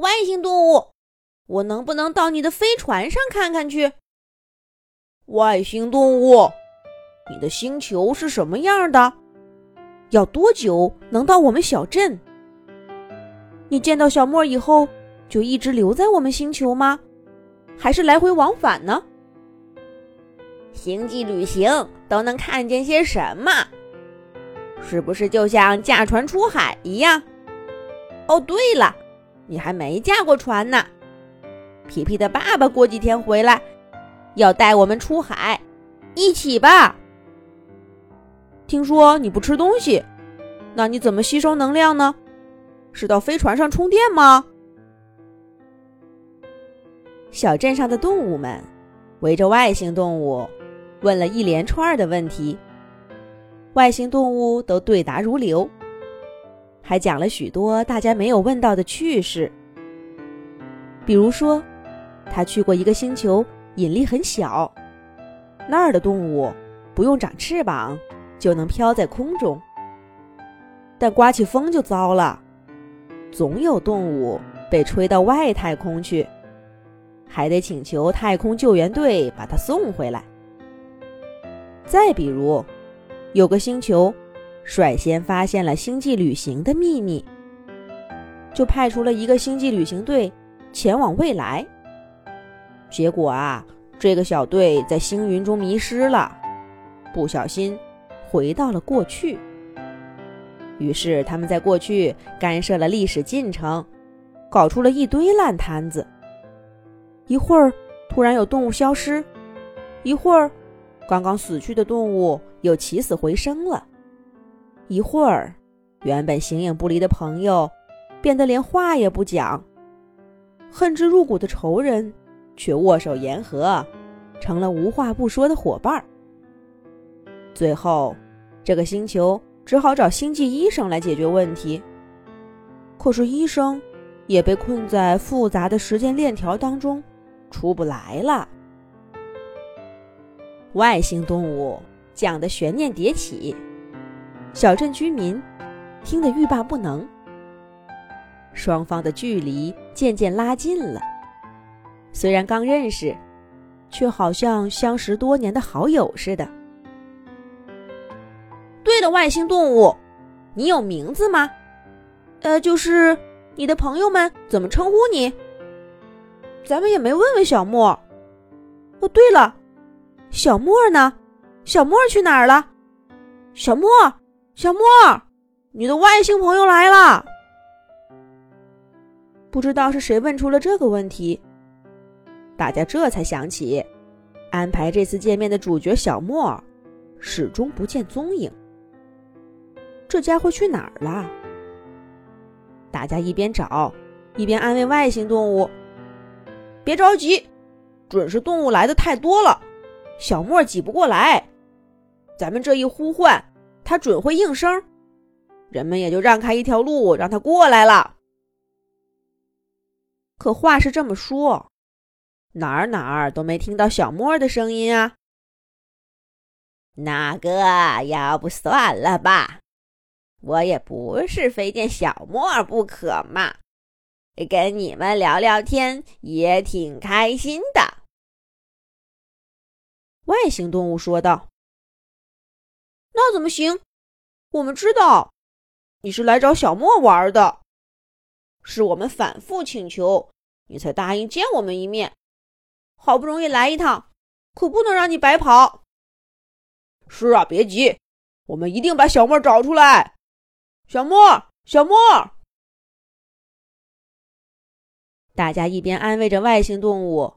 外星动物，我能不能到你的飞船上看看去？外星动物，你的星球是什么样的？要多久能到我们小镇？你见到小莫以后就一直留在我们星球吗？还是来回往返呢？星际旅行都能看见些什么？是不是就像驾船出海一样？哦，对了。你还没驾过船呢，皮皮的爸爸过几天回来，要带我们出海，一起吧。听说你不吃东西，那你怎么吸收能量呢？是到飞船上充电吗？小镇上的动物们围着外星动物问了一连串的问题，外星动物都对答如流。还讲了许多大家没有问到的趣事，比如说，他去过一个星球，引力很小，那儿的动物不用长翅膀就能飘在空中。但刮起风就糟了，总有动物被吹到外太空去，还得请求太空救援队把它送回来。再比如，有个星球。率先发现了星际旅行的秘密，就派出了一个星际旅行队前往未来。结果啊，这个小队在星云中迷失了，不小心回到了过去。于是他们在过去干涉了历史进程，搞出了一堆烂摊子。一会儿突然有动物消失，一会儿刚刚死去的动物又起死回生了。一会儿，原本形影不离的朋友，变得连话也不讲；恨之入骨的仇人，却握手言和，成了无话不说的伙伴。最后，这个星球只好找星际医生来解决问题。可是，医生也被困在复杂的时间链条当中，出不来了。外星动物讲的悬念迭起。小镇居民听得欲罢不能，双方的距离渐渐拉近了。虽然刚认识，却好像相识多年的好友似的。对了，外星动物，你有名字吗？呃，就是你的朋友们怎么称呼你？咱们也没问问小莫。哦，对了，小莫呢？小莫去哪儿了？小莫。小莫，你的外星朋友来了。不知道是谁问出了这个问题，大家这才想起，安排这次见面的主角小莫始终不见踪影。这家伙去哪儿了？大家一边找，一边安慰外星动物：“别着急，准是动物来的太多了，小莫挤不过来。咱们这一呼唤。”他准会应声，人们也就让开一条路让他过来了。可话是这么说，哪儿哪儿都没听到小莫的声音啊。那个要不算了吧，我也不是非见小莫不可嘛，跟你们聊聊天也挺开心的。外星动物说道。那怎么行？我们知道你是来找小莫玩的，是我们反复请求你才答应见我们一面。好不容易来一趟，可不能让你白跑。是啊，别急，我们一定把小莫找出来。小莫，小莫！大家一边安慰着外星动物，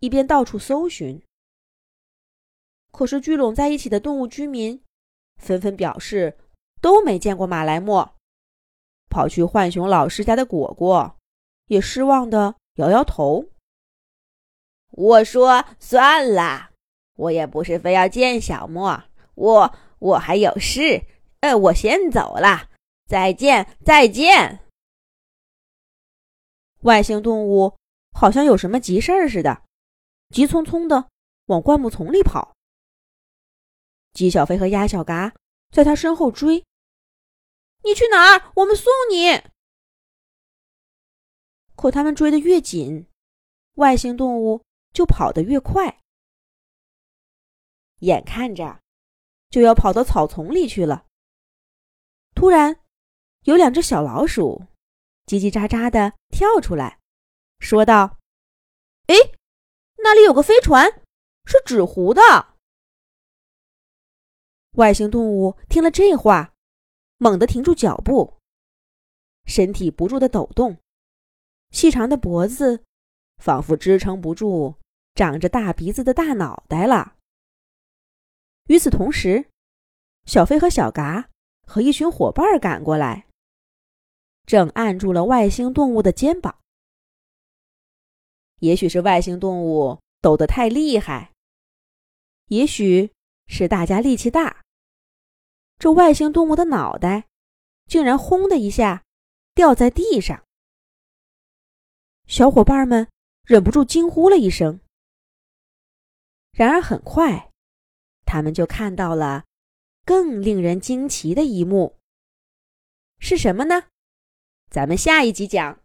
一边到处搜寻。可是聚拢在一起的动物居民。纷纷表示都没见过马来貘。跑去浣熊老师家的果果也失望的摇摇头。我说算了，我也不是非要见小莫，我我还有事，呃，我先走了，再见，再见。外星动物好像有什么急事儿似的，急匆匆的往灌木丛里跑。鸡小飞和鸭小嘎在他身后追。你去哪儿？我们送你。可他们追得越紧，外星动物就跑得越快，眼看着就要跑到草丛里去了。突然，有两只小老鼠叽叽喳喳的跳出来，说道：“哎，那里有个飞船，是纸糊的。”外星动物听了这话，猛地停住脚步，身体不住的抖动，细长的脖子仿佛支撑不住长着大鼻子的大脑袋了。与此同时，小飞和小嘎和一群伙伴赶过来，正按住了外星动物的肩膀。也许是外星动物抖得太厉害，也许是大家力气大。这外星动物的脑袋竟然轰的一下掉在地上，小伙伴们忍不住惊呼了一声。然而很快，他们就看到了更令人惊奇的一幕。是什么呢？咱们下一集讲。